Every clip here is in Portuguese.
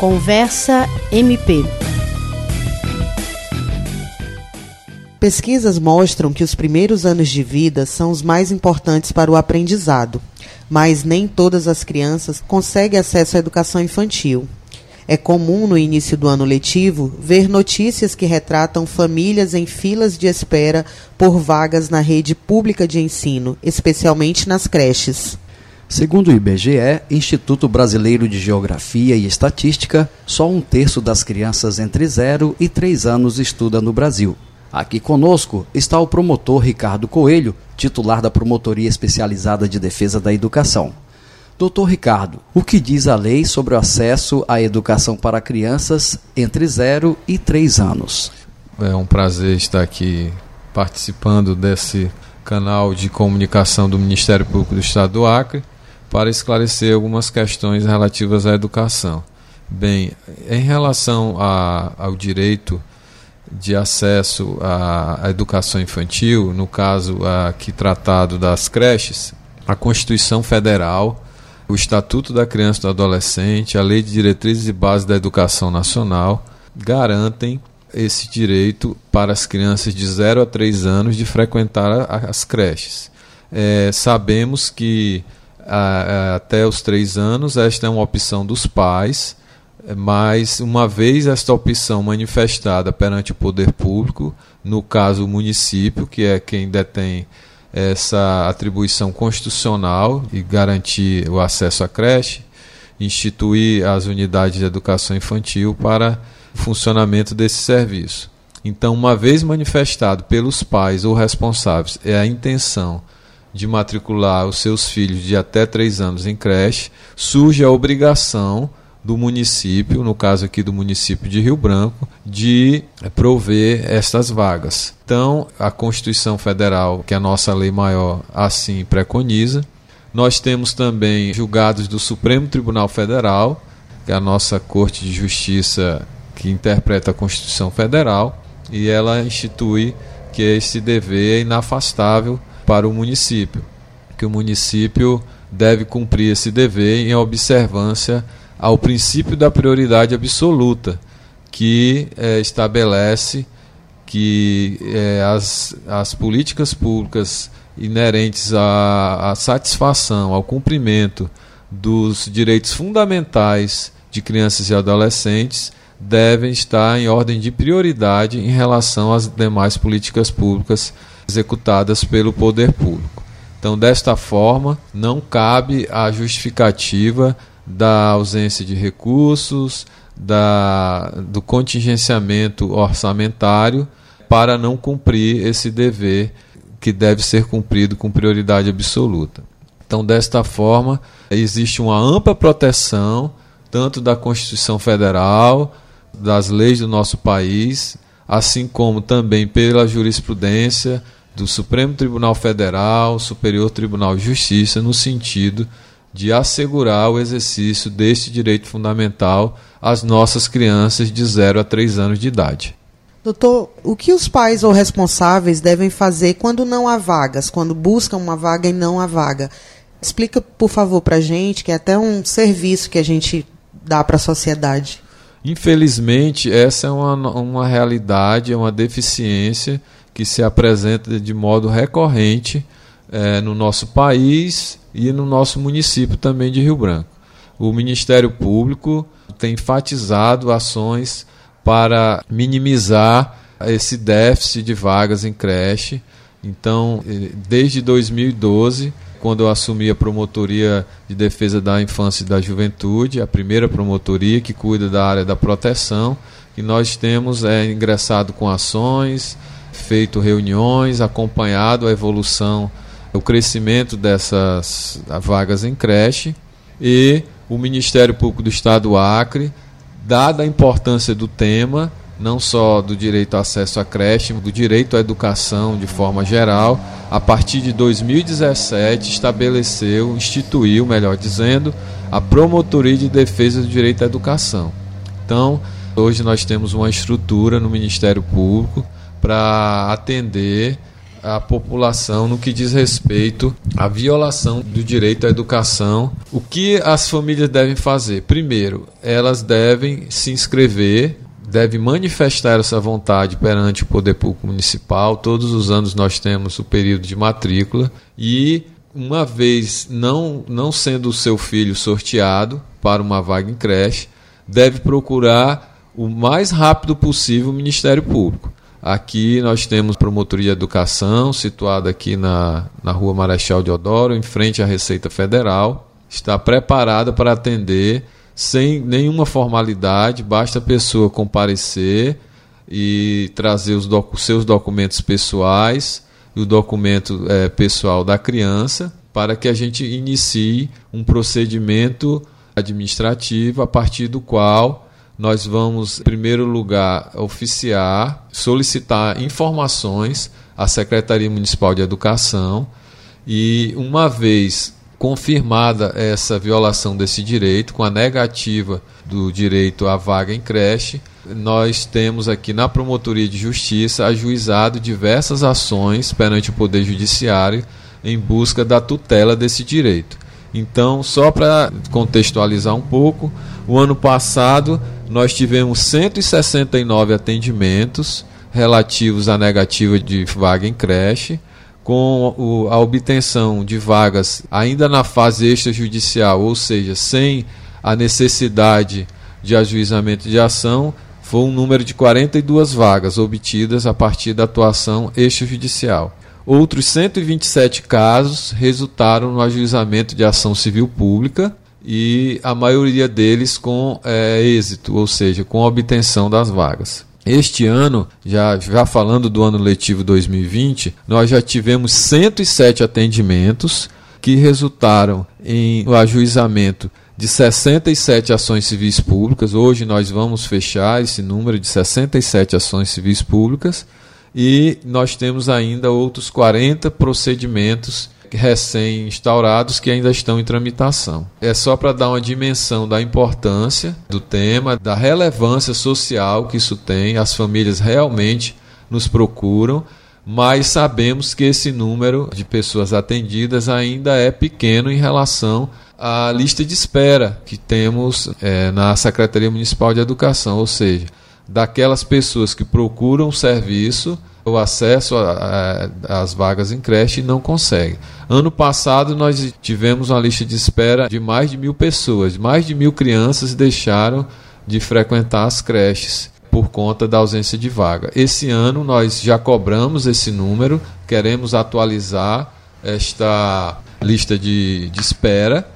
Conversa MP. Pesquisas mostram que os primeiros anos de vida são os mais importantes para o aprendizado, mas nem todas as crianças conseguem acesso à educação infantil. É comum no início do ano letivo ver notícias que retratam famílias em filas de espera por vagas na rede pública de ensino, especialmente nas creches. Segundo o IBGE, Instituto Brasileiro de Geografia e Estatística, só um terço das crianças entre 0 e 3 anos estuda no Brasil. Aqui conosco está o promotor Ricardo Coelho, titular da Promotoria Especializada de Defesa da Educação. Doutor Ricardo, o que diz a lei sobre o acesso à educação para crianças entre 0 e 3 anos? É um prazer estar aqui participando desse canal de comunicação do Ministério Público do Estado do Acre para esclarecer algumas questões relativas à educação. Bem, em relação a, ao direito de acesso à, educação infantil, no caso aqui tratado das creches, a Constituição Federal, o Estatuto da Criança e do Adolescente, a Lei de Diretrizes e Bases da Educação Nacional garantem esse direito para as crianças de 0 a 3 anos de frequentar as creches. É, sabemos que até os três anos, esta é uma opção dos pais, mas uma vez esta opção manifestada perante o poder público, no caso o município, que é quem detém essa atribuição constitucional e garantir o acesso à creche, instituir as unidades de educação infantil para o funcionamento desse serviço. Então, uma vez manifestado pelos pais ou responsáveis é a intenção de matricular os seus filhos de até 3 anos em creche, surge a obrigação do município, no caso aqui do município de Rio Branco, de prover estas vagas. Então, a Constituição Federal, que é a nossa lei maior, assim preconiza. Nós temos também julgados do Supremo Tribunal Federal, que é a nossa Corte de Justiça que interpreta a Constituição Federal, e ela institui que esse dever é inafastável para o município, que o município deve cumprir esse dever em observância ao princípio da prioridade absoluta, que é, estabelece que é, as, as políticas públicas inerentes à, à satisfação, ao cumprimento dos direitos fundamentais de crianças e adolescentes devem estar em ordem de prioridade em relação às demais políticas públicas executadas pelo poder público. Então, desta forma, não cabe a justificativa da ausência de recursos, da, do contingenciamento orçamentário para não cumprir esse dever que deve ser cumprido com prioridade absoluta. Então, desta forma, existe uma ampla proteção, tanto da Constituição Federal, das leis do nosso país, assim como também pela jurisprudência do Supremo Tribunal Federal, Superior Tribunal de Justiça, no sentido de assegurar o exercício deste direito fundamental às nossas crianças de 0 a 3 anos de idade. Doutor, o que os pais ou responsáveis devem fazer quando não há vagas, quando buscam uma vaga e não há vaga? Explica, por favor, para a gente, que é até um serviço que a gente dá para a sociedade. Infelizmente, essa é uma, uma realidade, é uma deficiência que se apresenta de modo recorrente é, no nosso país e no nosso município também de Rio Branco. O Ministério Público tem enfatizado ações para minimizar esse déficit de vagas em creche. Então, desde 2012, quando eu assumi a promotoria de defesa da infância e da juventude, a primeira promotoria que cuida da área da proteção, e nós temos é, ingressado com ações, feito reuniões, acompanhado a evolução, o crescimento dessas vagas em creche e o Ministério Público do Estado do Acre, dada a importância do tema, não só do direito ao acesso à creche, do direito à educação de forma geral, a partir de 2017 estabeleceu, instituiu, melhor dizendo, a Promotoria de Defesa do Direito à Educação. Então, hoje nós temos uma estrutura no Ministério Público para atender a população no que diz respeito à violação do direito à educação. O que as famílias devem fazer? Primeiro, elas devem se inscrever deve manifestar essa vontade perante o poder público municipal. Todos os anos nós temos o período de matrícula e uma vez não não sendo o seu filho sorteado para uma vaga em creche, deve procurar o mais rápido possível o Ministério Público. Aqui nós temos Promotoria de Educação, situada aqui na, na Rua Marechal Deodoro, em frente à Receita Federal. Está preparada para atender sem nenhuma formalidade, basta a pessoa comparecer e trazer os doc seus documentos pessoais e o documento é, pessoal da criança para que a gente inicie um procedimento administrativo a partir do qual nós vamos, em primeiro lugar, oficiar, solicitar informações à Secretaria Municipal de Educação e, uma vez confirmada essa violação desse direito, com a negativa do direito à vaga em creche, nós temos aqui na Promotoria de Justiça ajuizado diversas ações perante o Poder Judiciário em busca da tutela desse direito. Então, só para contextualizar um pouco, o ano passado nós tivemos 169 atendimentos relativos à negativa de vaga em creche com a obtenção de vagas ainda na fase extrajudicial, ou seja, sem a necessidade de ajuizamento de ação, foi um número de 42 vagas obtidas a partir da atuação extrajudicial. Outros 127 casos resultaram no ajuizamento de ação civil pública e a maioria deles com é, êxito, ou seja, com obtenção das vagas. Este ano, já, já falando do ano letivo 2020, nós já tivemos 107 atendimentos que resultaram em o ajuizamento de 67 ações civis públicas. Hoje nós vamos fechar esse número de 67 ações civis públicas e nós temos ainda outros 40 procedimentos recém-instaurados que ainda estão em tramitação. É só para dar uma dimensão da importância do tema, da relevância social que isso tem, as famílias realmente nos procuram, mas sabemos que esse número de pessoas atendidas ainda é pequeno em relação à lista de espera que temos é, na Secretaria Municipal de Educação, ou seja, daquelas pessoas que procuram serviço o acesso às vagas em creche e não consegue. Ano passado nós tivemos uma lista de espera de mais de mil pessoas, mais de mil crianças deixaram de frequentar as creches por conta da ausência de vaga. Esse ano nós já cobramos esse número, queremos atualizar esta lista de, de espera.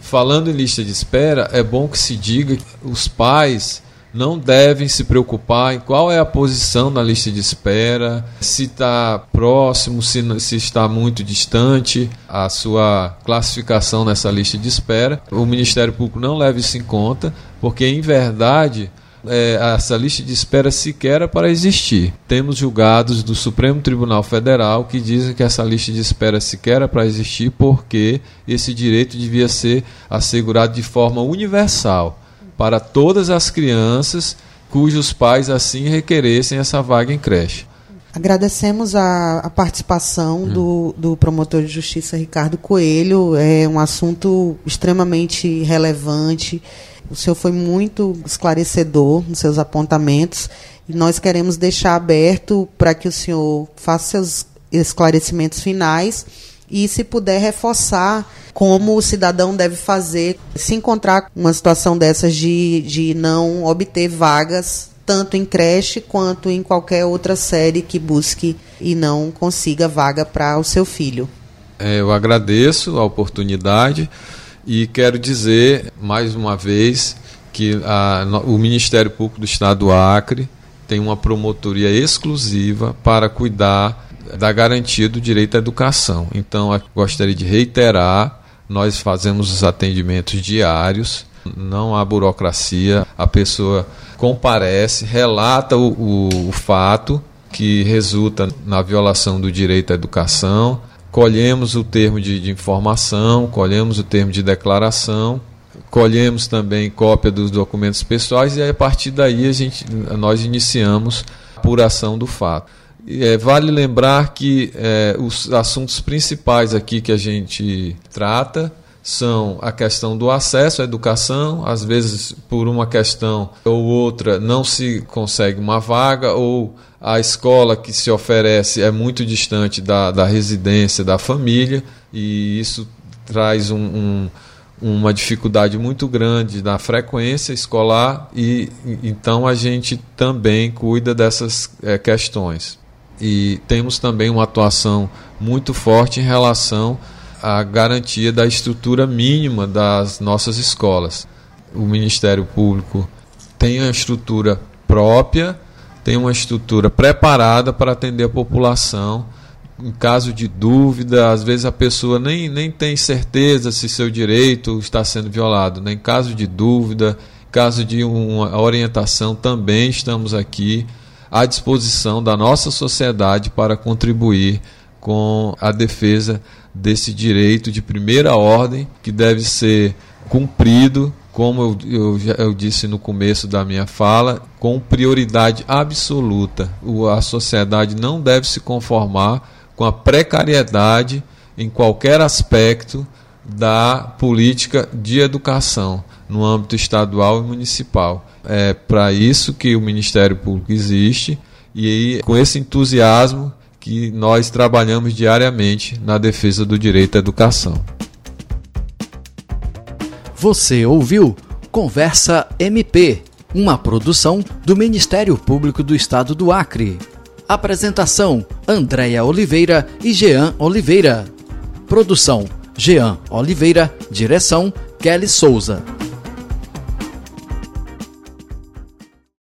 Falando em lista de espera, é bom que se diga que os pais não devem se preocupar em qual é a posição na lista de espera, se está próximo, se, se está muito distante a sua classificação nessa lista de espera. O Ministério Público não leva isso em conta, porque em verdade é, essa lista de espera sequer é para existir. Temos julgados do Supremo Tribunal Federal que dizem que essa lista de espera sequer é para existir porque esse direito devia ser assegurado de forma universal para todas as crianças cujos pais assim requeressem essa vaga em creche. Agradecemos a, a participação hum. do, do, promotor de justiça Ricardo Coelho. É um assunto extremamente relevante. O senhor foi muito esclarecedor nos seus apontamentos e nós queremos deixar aberto para que o senhor faça seus esclarecimentos finais e, se puder, reforçar como o cidadão deve fazer se encontrar uma situação dessas de, de não obter vagas, tanto em creche quanto em qualquer outra série que busque e não consiga vaga para o seu filho. É, eu agradeço a oportunidade e quero dizer mais uma vez que a, o Ministério Público do Estado do Acre tem uma promotoria exclusiva para cuidar da garantia do direito à educação. Então, gostaria de reiterar: nós fazemos os atendimentos diários, não há burocracia, a pessoa comparece, relata o, o, o fato que resulta na violação do direito à educação, colhemos o termo de, de, informação, colhemos o termo de declaração, colhemos também cópia dos documentos pessoais e a partir daí a gente, nós iniciamos a apuração do fato. É, vale lembrar que é, os assuntos principais aqui que a gente trata são a questão do acesso à educação, às vezes por uma questão ou outra não se consegue uma vaga, ou a escola que se oferece é muito distante da, da residência da família, e isso traz um, um, uma dificuldade muito grande na frequência escolar, e então a gente também cuida dessas é, questões. E temos também uma atuação muito forte em relação a garantia da estrutura mínima das nossas escolas. O Ministério Público tem a estrutura própria, tem uma estrutura preparada para atender a população. Em caso de dúvida, às vezes a pessoa nem, nem tem certeza se seu direito está sendo violado. Né? Em caso de dúvida, caso de uma orientação, também estamos aqui à disposição da nossa sociedade para contribuir com a defesa desse direito de primeira ordem que deve ser cumprido, como eu, eu, eu disse no começo da minha fala, com prioridade absoluta. O, a sociedade não deve se conformar com a precariedade em qualquer aspecto da política de educação no âmbito estadual e municipal. É para isso que o Ministério Público existe e com esse entusiasmo que nós trabalhamos diariamente na defesa do direito à educação. Você ouviu Conversa MP, uma produção do Ministério Público do Estado do Acre. Apresentação: Andréia Oliveira e Jean Oliveira. Produção: Jean Oliveira. Direção: Kelly Souza.